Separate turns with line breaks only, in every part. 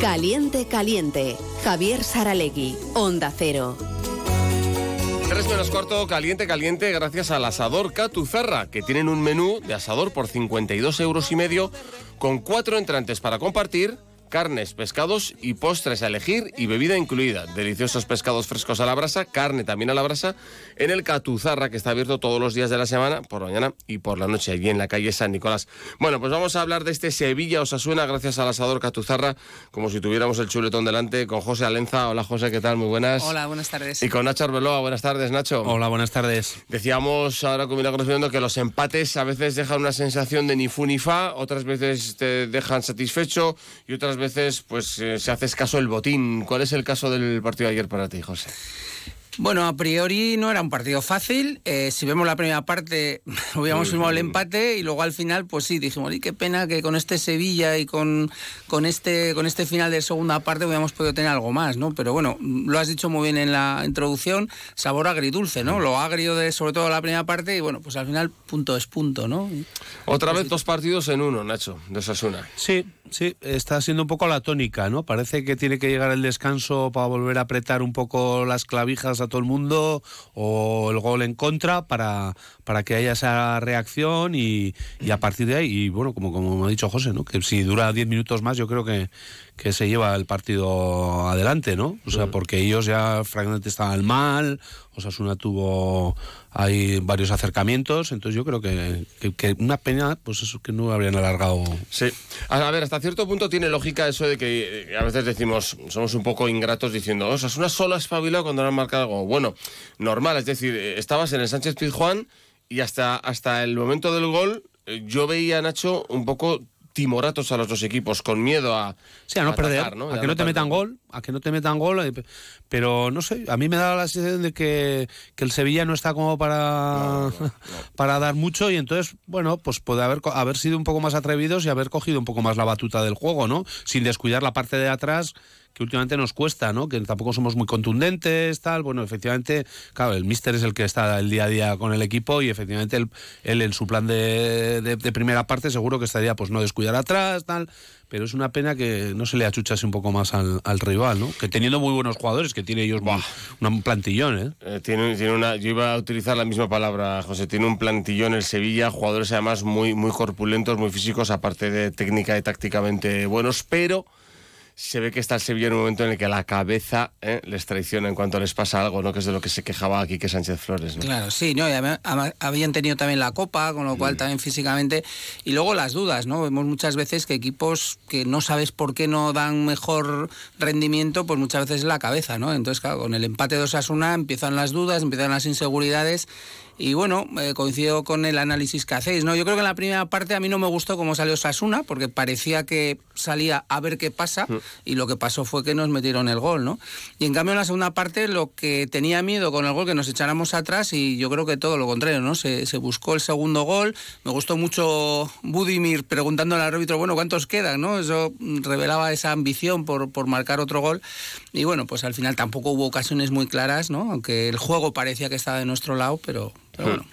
Caliente, caliente. Javier Saralegui, Onda Cero.
Tres menos cuarto, caliente, caliente, gracias al asador Catuzarra, que tienen un menú de asador por 52 euros y medio, con cuatro entrantes para compartir carnes, pescados y postres a elegir y bebida incluida. Deliciosos pescados frescos a la brasa, carne también a la brasa, en el Catuzarra, que está abierto todos los días de la semana, por mañana y por la noche, allí en la calle San Nicolás. Bueno, pues vamos a hablar de este Sevilla Osasuna, gracias al asador Catuzarra, como si tuviéramos el chuletón delante, con José Alenza. Hola José, ¿qué tal? Muy buenas.
Hola, buenas tardes.
Y con Nacho Arbeloa. Buenas tardes, Nacho.
Hola, buenas tardes.
Decíamos ahora con Milagros viendo que los empates a veces dejan una sensación de ni fu ni fa, otras veces te dejan satisfecho y otras veces pues eh, se hace escaso el botín. ¿Cuál es el caso del partido de ayer para ti, José?
Bueno, a priori no era un partido fácil. Eh, si vemos la primera parte, hubiéramos firmado el empate y luego al final, pues sí, dijimos, y qué pena que con este Sevilla y con, con, este, con este final de segunda parte hubiéramos podido tener algo más, ¿no? Pero bueno, lo has dicho muy bien en la introducción, sabor agridulce, ¿no? Lo agrio de sobre todo la primera parte y bueno, pues al final punto es punto, ¿no?
Otra vez dos partidos en uno, Nacho, de Sasuna.
Sí, sí, está siendo un poco la tónica, ¿no? Parece que tiene que llegar el descanso para volver a apretar un poco las clavijas a todo el mundo o el gol en contra para, para que haya esa reacción y, y a partir de ahí, y bueno, como, como ha dicho José, ¿no? Que si dura 10 minutos más, yo creo que, que se lleva el partido adelante, ¿no? O sea, porque ellos ya francamente estaban mal, Osasuna tuvo ahí varios acercamientos, entonces yo creo que, que, que una pena, pues eso que no habrían alargado.
Sí. A ver, hasta cierto punto tiene lógica eso de que eh, a veces decimos, somos un poco ingratos diciendo, Osasuna solo ha espabilado cuando no han marcado algo. Bueno, normal, es decir, eh, estabas en el Sánchez Pizjuán y hasta, hasta el momento del gol eh, yo veía a Nacho un poco timoratos a los dos equipos, con miedo a,
Sí, a no perder,
¿no?
a que no te metan gol, a que no te metan gol, eh, pero no sé, a mí me da la sensación de que, que el Sevilla no está como para, para dar mucho y entonces, bueno, pues puede haber, haber sido un poco más atrevidos y haber cogido un poco más la batuta del juego, ¿no? Sin descuidar la parte de atrás que últimamente nos cuesta, ¿no? Que tampoco somos muy contundentes, tal. Bueno, efectivamente, claro, el míster es el que está el día a día con el equipo y efectivamente él, él en su plan de, de- de primera parte seguro que estaría pues no descuidar atrás, tal. Pero es una pena que no se le achuchase un poco más al, al rival, ¿no? Que teniendo muy buenos jugadores, que tiene ellos muy- un plantillón, ¿eh?
Eh, tiene, tiene una, yo iba a utilizar la misma palabra, José. Tiene un plantillón el Sevilla, jugadores además muy, muy corpulentos, muy físicos, aparte de técnica y tácticamente buenos, pero se ve que está el Sevilla en un momento en el que la cabeza eh, les traiciona en cuanto les pasa algo, ¿no? Que es de lo que se quejaba aquí que Sánchez Flores, ¿no?
Claro, sí, ¿no? Habían tenido también la Copa, con lo cual también físicamente. Y luego las dudas, ¿no? Vemos muchas veces que equipos que no sabes por qué no dan mejor rendimiento, pues muchas veces es la cabeza, ¿no? Entonces, claro, con el empate de Osasuna empiezan las dudas, empiezan las inseguridades. Y bueno, eh, coincido con el análisis que hacéis, ¿no? Yo creo que en la primera parte a mí no me gustó cómo salió Osasuna, porque parecía que salía a ver qué pasa, y lo que pasó fue que nos metieron el gol, ¿no? Y en cambio en la segunda parte lo que tenía miedo con el gol que nos echáramos atrás, y yo creo que todo lo contrario, ¿no? Se, se buscó el segundo gol, me gustó mucho Budimir preguntando al árbitro, bueno, ¿cuántos quedan, no? Eso mm, revelaba esa ambición por, por marcar otro gol, y bueno, pues al final tampoco hubo ocasiones muy claras, ¿no? Aunque el juego parecía que estaba de nuestro lado, pero, pero bueno.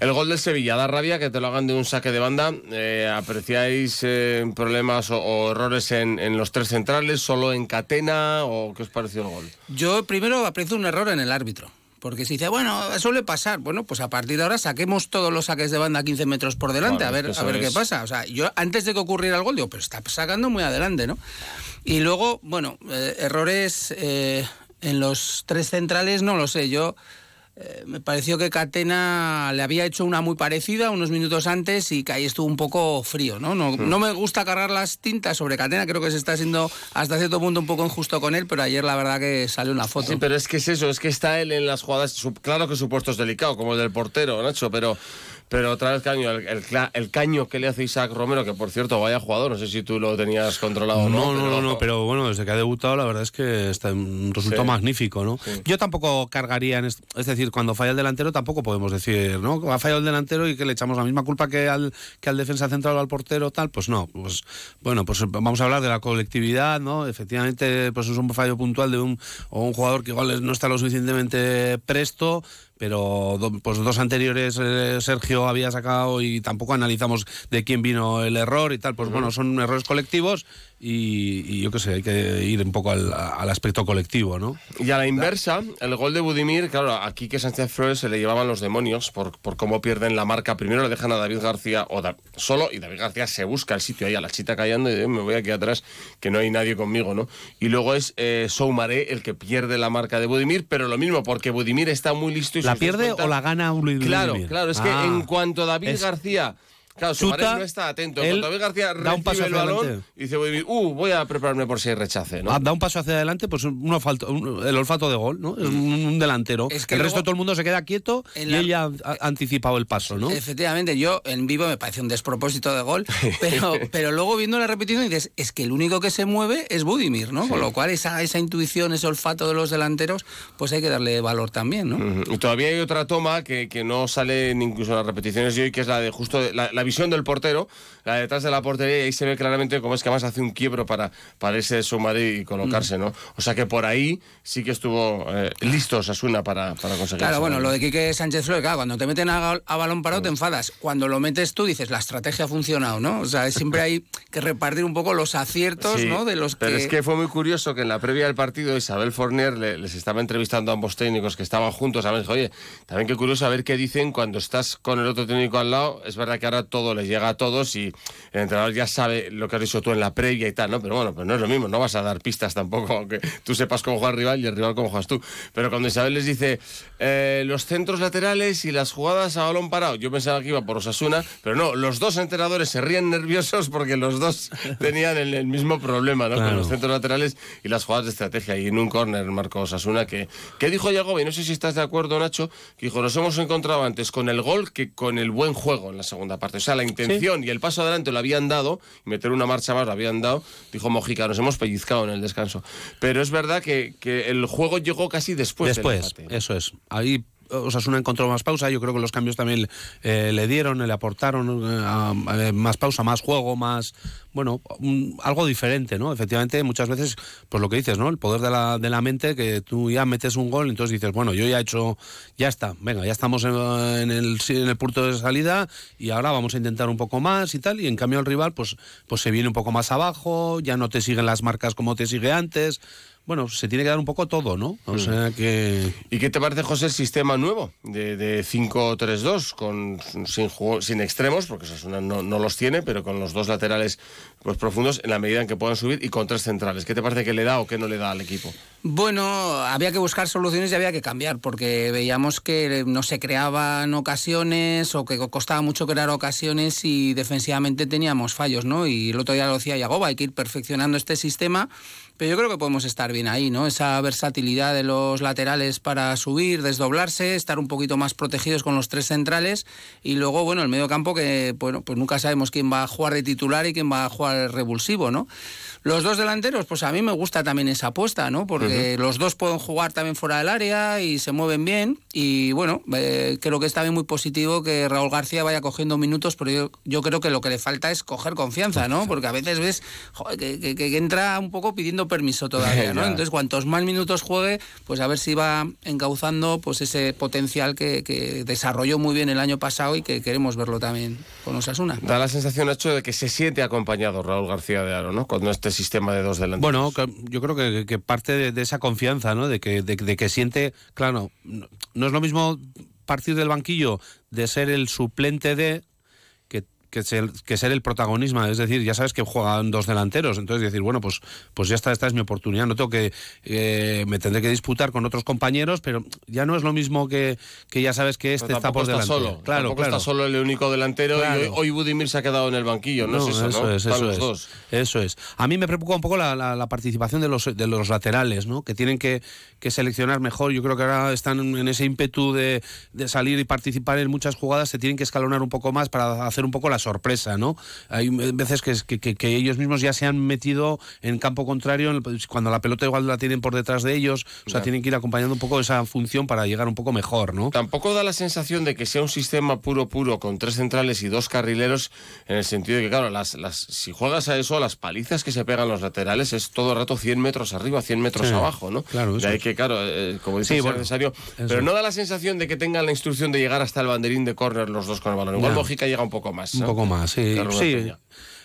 El gol del Sevilla da rabia que te lo hagan de un saque de banda. Eh, ¿Apreciáis eh, problemas o, o errores en, en los tres centrales, solo en Catena o qué os pareció el gol?
Yo primero aprecio un error en el árbitro. Porque si dice, bueno, suele pasar, bueno, pues a partir de ahora saquemos todos los saques de banda a 15 metros por delante,
Claro,
a ver, a ver qué pasa. O sea, yo antes de que ocurriera el gol, digo, pero está sacando muy adelante, ¿no? Y luego, bueno, eh, errores eh, en los tres centrales, no lo sé. Yo eh, me pareció que Catena le había hecho una muy parecida unos minutos antes y que ahí estuvo un poco frío, ¿no? No,
Hmm.
no me gusta cargar las tintas sobre Catena, creo que se está siendo hasta cierto punto un poco injusto con él, pero ayer la verdad que salió una foto.
Sí, pero es que es eso, es que está él en las jugadas. claro que su puesto es delicado, como el del portero, Nacho, pero, pero otra vez caño, el, el el caño que le hace Isaac Romero, que por cierto, vaya jugador, no sé si tú lo tenías controlado o no.
No, no, no, no, pero bueno, desde que ha debutado la verdad es que está un resultado
Sí.
magnífico, ¿no? Yo tampoco cargaría en est- es decir, cuando falla el delantero tampoco podemos decir, ¿no? Ha fallado el delantero y que le echamos la misma culpa que al que al defensa central o al portero tal, pues no, pues bueno, pues vamos a hablar de la colectividad, ¿no? Efectivamente, pues es un fallo puntual de un o un jugador que igual no está lo suficientemente presto, pero do- pues dos anteriores eh, Sergio había sacado y tampoco analizamos de quién vino el error y tal, pues bueno, son errores colectivos y, y yo qué sé, hay que ir un poco al, al aspecto colectivo, ¿no?
Y a la inversa, el gol de Budimir, claro, aquí que Sánchez Flores se le llevaban los demonios por, por cómo pierden la marca. Primero le dejan a David García o Da- solo y David García se busca el sitio ahí a la chita callando y dice, me voy aquí atrás que no hay nadie conmigo, ¿no? Y luego es eh, Soumaré el que pierde la marca de Budimir, pero lo mismo, porque Budimir está muy listo y
¿La pierde
cuenta-
o la gana Budimir?
Claro, claro, es que
Ah.
en cuanto David
Es-
García. Claro,
chuta,
no está atento. En
él
David García
da un
recibe
paso
el
hacia
balón
adelante.
y dice, uh, voy a prepararme por si hay rechace, ¿no?
Ah, Da un paso hacia adelante, pues un, olfato- un- el olfato de gol, ¿no? Es un, un delantero.
Es que
el resto
luego-
todo el mundo se queda quieto y ella ha, anticipado el paso, ¿no?
Efectivamente, yo en vivo me parece un despropósito de gol, pero, pero luego viendo la repetición dices, es que el único que se mueve es Budimir, ¿no? Con lo cual esa, esa intuición, ese olfato de los delanteros, pues hay que darle valor también, ¿no?
Y todavía hay otra toma que, que no sale ni incluso en las repeticiones de hoy, que es la de justo de- la, la visión del portero, la de detrás de la portería, y ahí se ve claramente cómo es que además hace un quiebro para, para ese Soumaré y colocarse, ¿no? O sea que por ahí sí que estuvo eh, listo Sasuna para, para conseguir.
Claro, bueno, lo de Quique Sánchez Flores, claro, cuando te meten a, a balón parado te enfadas. Cuando lo metes tú dices, la estrategia ha funcionado, ¿no? O sea, siempre hay que repartir un poco los aciertos,
Sí,
¿no? De los
pero
que...
es que fue muy curioso que en la previa del partido Isabel Forner le- les estaba entrevistando a ambos técnicos que estaban juntos. ¿sabes? Dijo, Oye, también qué curioso a ver qué dicen cuando estás con el otro técnico al lado. Es verdad que ahora todo les llega a todos y el entrenador ya sabe lo que has dicho tú en la previa y tal, ¿no? Pero bueno, pues no es lo mismo, no vas a dar pistas tampoco, aunque tú sepas cómo juega el rival y el rival cómo juegas tú. Pero cuando Isabel les dice eh, los centros laterales y las jugadas a balón parado, yo pensaba que iba por Osasuna, pero no, los dos entrenadores se ríen nerviosos porque los dos tenían el, el mismo problema, ¿no? Con
Claro.
los centros laterales y las jugadas de estrategia. Y en un córner marcó Osasuna que, que dijo Yagoba, y no sé si estás de acuerdo, Nacho, que dijo, nos hemos encontrado antes con el gol que con el buen juego en la segunda parte. O sea, la intención y el paso adelante lo habían dado, y meter una marcha más lo habían dado, dijo Mojica, nos hemos pellizcado en el descanso. Pero es verdad que, que el juego llegó casi después. del
Después,
empate.
eso es. Ahí Osasuna encontró más pausa, yo creo que los cambios también eh, le dieron, le aportaron eh, más pausa, más juego, más, bueno, algo diferente, ¿no? Efectivamente, muchas veces, pues lo que dices, ¿no? El poder de la, de la mente, que tú ya metes un gol, entonces dices, bueno, yo ya he hecho, ya está, venga, ya estamos en, el, en punto de salida y ahora vamos a intentar un poco más y tal, y en cambio el rival, pues, pues se viene un poco más abajo, ya no te siguen las marcas como te sigue antes. Bueno, se tiene que dar un poco todo, ¿no? O sea que...
¿Y qué te parece, José, el sistema nuevo de, de 5-3-2, con, sin, sin extremos, porque Osasuna no, no los tiene, pero con los dos laterales pues, profundos en la medida en que puedan subir y con tres centrales? ¿Qué te parece que le da o qué no le da al equipo?
Bueno, había que buscar soluciones y había que cambiar, porque veíamos que no se creaban ocasiones o que costaba mucho crear ocasiones y defensivamente teníamos fallos, ¿no? Y el otro día lo decía Yagoba, hay que ir perfeccionando este sistema, pero yo creo que podemos estar bien ahí, ¿no? Esa versatilidad de los laterales para subir, desdoblarse, estar un poquito más protegidos con los tres centrales y luego, bueno, el medio campo que, bueno, pues nunca sabemos quién va a jugar de titular y quién va a jugar revulsivo, ¿no? Los dos delanteros, pues a mí me gusta también esa apuesta, ¿no? Porque los dos pueden jugar también fuera del área y se mueven bien. Y bueno, eh, creo que es también muy positivo que Raúl García vaya cogiendo minutos, pero yo, yo creo que lo que le falta es coger confianza, ¿no? Porque a veces ves joder, que, que- que entra un poco pidiendo permiso todavía, ¿no? Entonces, cuantos más minutos juegue, pues a ver si va encauzando pues ese potencial que, que desarrolló muy bien el año pasado y que queremos verlo también con Osasuna.
Da la sensación, Nacho, de que se siente acompañado Raúl García de Aro, ¿no? Con este sistema de dos delanteros.
Bueno, yo creo que, que parte de, de esa confianza, ¿no? De que, de, de que siente, claro, no, no es lo mismo partir del banquillo de ser el suplente de que, ser, que ser el protagonismo. Es decir, ya sabes que juegan dos delanteros, entonces decir, bueno, pues, pues ya está, esta es mi oportunidad. No tengo que, eh, me tendré que disputar con otros compañeros, pero ya no es lo mismo que, que ya sabes que este está por
está
delante.
solo.
Claro,
tampoco
claro.
está solo el único delantero
Claro.
y hoy, hoy Budimir se ha quedado en el banquillo. No, es eso, ¿no?
es, eso
los
es.
dos.
Eso es. A mí me preocupa un poco la, la- la participación de los, de los laterales, ¿no? Que tienen que, que seleccionar mejor. Yo creo que ahora están en ese ímpetu de, de salir y participar en muchas jugadas. Se tienen que escalonar un poco más para hacer un poco la sorpresa, ¿no? Hay veces que, que, que- que ellos mismos ya se han metido en campo contrario el- cuando la pelota igual la tienen por detrás de ellos. O sea, tienen que ir acompañando un poco esa función para llegar un poco mejor, ¿no?
Tampoco da la sensación de que sea un sistema puro puro con tres centrales y dos carrileros en el sentido de que, claro, las, las, si juegas a eso, las palizas que se pegan los laterales es todo el rato 100 metros arriba, 100 metros
Sí,
abajo, ¿no?
claro,
De
eso
ahí
es.
que, claro, eh, como dices,
Sí, bueno,
necesario.
eso.
Pero no da la sensación de que tengan la instrucción de llegar hasta el banderín de córner los dos con el balón. Igual. Mojica llega un poco más. ¿no?
Un poco más, sí. Sí.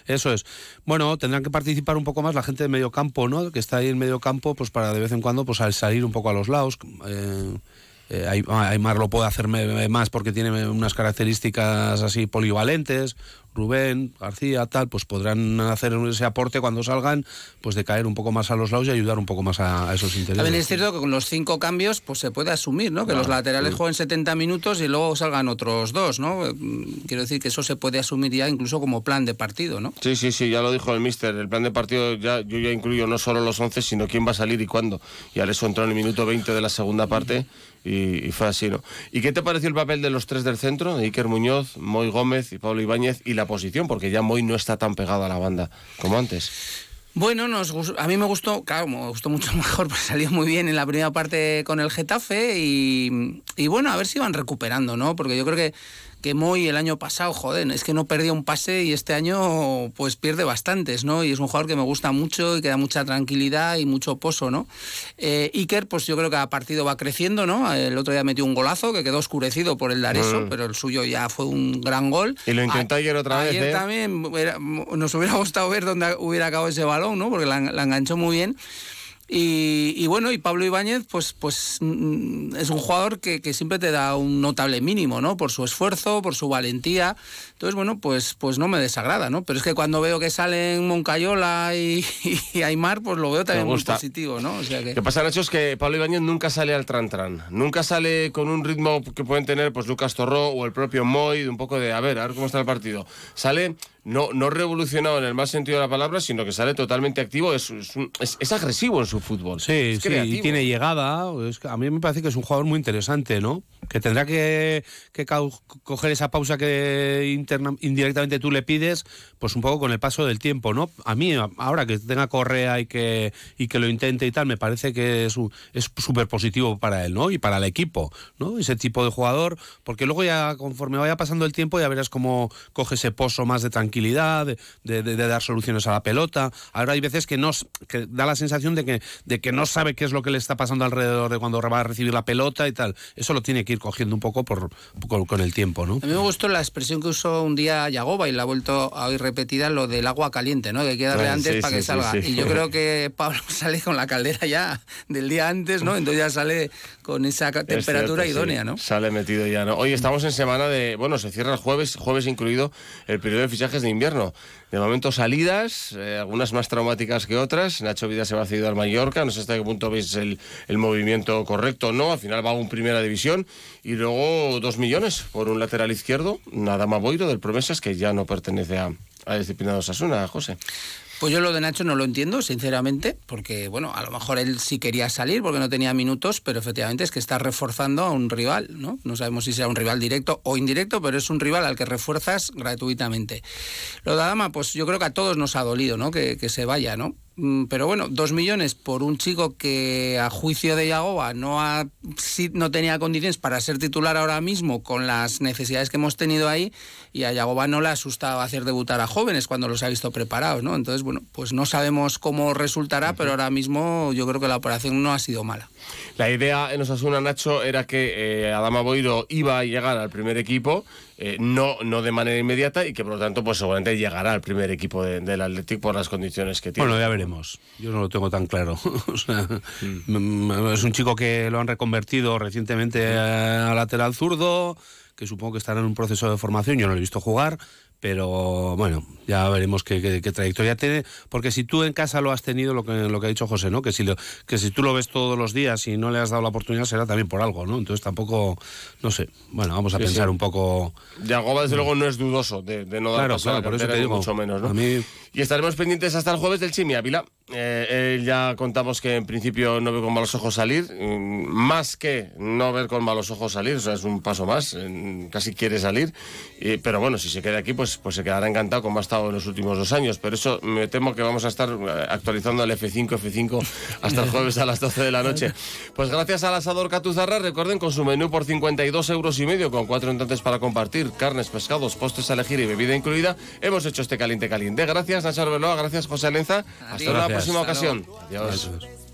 Eso es. Bueno, tendrán que participar un poco más la gente de medio campo, ¿no? Que está ahí en medio campo, pues para de vez en cuando pues al salir un poco a los lados. Eh, eh, Ay- Aymar lo puede hacer más porque tiene unas características así polivalentes. Rubén, García, tal, pues podrán hacer ese aporte cuando salgan, pues de caer un poco más a los lados y ayudar un poco más a, a esos interiores.
También es cierto que con los cinco cambios pues se puede asumir, ¿no? Que los laterales jueguen 70 minutos y luego salgan otros dos, ¿no? Mm, Quiero decir que eso se puede asumir ya incluso como plan de partido, ¿no?
Sí, sí, sí, ya lo dijo el mister. El plan de partido, ya, yo ya incluyo no solo los 11, sino quién va a salir y cuándo. Y Aleso entró en el minuto 20 de la segunda parte y, y fue así, ¿no? ¿Y qué te pareció el papel de los tres del centro? De Iker Muñoz, Moy Gómez y Pablo Ibáñez y la posición, porque ya Moy no está tan pegado a la banda como antes.
Bueno, nos, a mí me gustó, claro, me gustó mucho mejor, pues salió muy bien en la primera parte con el Getafe y, y bueno, a ver si van recuperando, ¿no? Porque yo creo que, que Moy el año pasado, joder, es que no perdía un pase y este año pues pierde bastantes, ¿no? Y es un jugador que me gusta mucho y que da mucha tranquilidad y mucho pozo, ¿no? Eh, Iker, pues yo creo que a partido va creciendo, ¿no? El otro día metió un golazo que quedó oscurecido por el Dareso,
Mm.
pero el suyo ya fue un gran gol.
Y lo intentó ayer otra vez,
Ayer
¿eh?
también hubiera- nos hubiera gustado ver dónde hubiera acabado ese balón, ¿no? Porque la, la enganchó muy bien. Y, y bueno, y Pablo Ibáñez, pues, pues mm, es un jugador que, que siempre te da un notable mínimo, ¿no? Por su esfuerzo, por su valentía. Entonces, bueno, pues, pues no me desagrada, ¿no? Pero es que cuando veo que salen Moncayola y, y Aymar, pues lo veo también muy positivo, ¿no? O sea que...
Lo que pasa, Nacho, es que Pablo Ibáñez nunca sale al tran-tran. Nunca sale con un ritmo que pueden tener pues Lucas Torró o el propio Moy, un poco de, a ver, a ver cómo está el partido. Sale no, no revolucionado en el más sentido de la palabra, sino que sale totalmente activo. Es, es, un- es- es agresivo en su fútbol.
Sí,
es
sí, y tiene llegada. A mí me parece que es un jugador muy interesante, ¿no? Que tendrá que, que coger esa pausa que interna- indirectamente tú le pides, pues un poco con el paso del tiempo, ¿no? A mí, ahora que tenga correa y que, y que lo intente y tal, me parece que es súper positivo para él, ¿no? Y para el equipo, ¿no? Ese tipo de jugador, porque luego ya conforme vaya pasando el tiempo ya verás cómo coge ese pozo más de tranquilidad, de, dar soluciones a la pelota. Ahora hay veces que, no, que da la sensación de que, de que no sabe qué es lo que le está pasando alrededor de cuando va a recibir la pelota y tal. Eso lo tiene que ir cogiendo un poco por, con, con el tiempo, ¿no?
A mí me gustó la expresión que usó un día Yagoba y la ha vuelto a oír repetida, lo del agua caliente, ¿no? Que hay que darle
Ah,
antes
sí,
para
sí,
que
sí,
salga. Y yo creo que Pablo sale con la caldera ya del día antes, ¿no? Entonces ya sale con esa
Es
temperatura
cierto,
idónea. ¿no?
Sale metido ya, ¿no? Hoy estamos en semana de. Bueno, se cierra el jueves, jueves incluido el periodo de fichajes de invierno. De momento salidas, eh, algunas más traumáticas que otras. Nacho Vida se va cedido al Mallorca. No sé hasta qué punto veis el, el movimiento correcto o no. Al final va a un primera división. Y luego dos millones por un lateral izquierdo, Nadama Boiro del Promesas, que ya no pertenece a, a disciplinado Sasuna, José.
Pues yo lo de Nacho no lo entiendo, sinceramente, porque, bueno, a lo mejor él sí quería salir porque no tenía minutos, pero efectivamente es que está reforzando a un rival, ¿no? No sabemos si será un rival directo o indirecto, pero es un rival al que refuerzas gratuitamente. Lo de Adama, pues yo creo que a todos nos ha dolido, ¿no? Que, que se vaya, ¿no? Mm, Pero bueno, dos millones por un chico que a juicio de Yagoba no, ha, no tenía condiciones para ser titular ahora mismo con las necesidades que hemos tenido ahí y a Yagoba no le ha asustado hacer debutar a jóvenes cuando los ha visto preparados, ¿no? Entonces, bueno, pues no sabemos cómo resultará, pero ahora mismo yo creo que la operación no ha sido mala.
La idea en Osasuna, Nacho, era que eh, Adama Boiro iba a llegar al primer equipo, eh, no, no de manera inmediata, y que por lo tanto, pues seguramente llegará al primer equipo de- del Athletic por las condiciones que tiene.
Bueno, ya veremos. Yo no lo tengo tan claro. O sea, mm, Es un chico que lo han reconvertido recientemente a lateral zurdo, que supongo que estará en un proceso de formación. Yo no lo he visto jugar, pero bueno, ya veremos qué, qué- qué trayectoria tiene. Porque si tú en casa lo has tenido, lo que, lo que ha dicho José, ¿no? Que si, lo- que si tú lo ves todos los días y no le has dado la oportunidad, será también por algo, ¿no? Entonces tampoco, no sé. Bueno, vamos a
Sí,
pensar
sí.
un poco.
Yagoba, desde luego, no es dudoso de, de no dar
Claro, claro, por eso te digo.
mucho menos, ¿no?
A mí-
Y estaremos pendientes hasta el jueves del Chimi Ávila. Eh, él ya contamos que en principio no ve con malos ojos salir, mm, más que no ver con malos ojos salir, o sea, es un paso más, casi quiere salir, Y- pero bueno, si se queda aquí, pues, pues se quedará encantado como ha estado en los últimos dos años, pero eso me temo que vamos a estar eh, actualizando el F5, F5 hasta el jueves a las 12 de la noche. Pues gracias al asador Catuzarra, recuerden con su menú por 52 euros y medio, con cuatro entrantes para compartir, carnes, pescados, postres a elegir y bebida incluida, hemos hecho este caliente caliente. Gracias Nacho Arbeloa, gracias José Lenza, hasta
Adiós.
una
Gracias.
próxima ocasión. Adiós.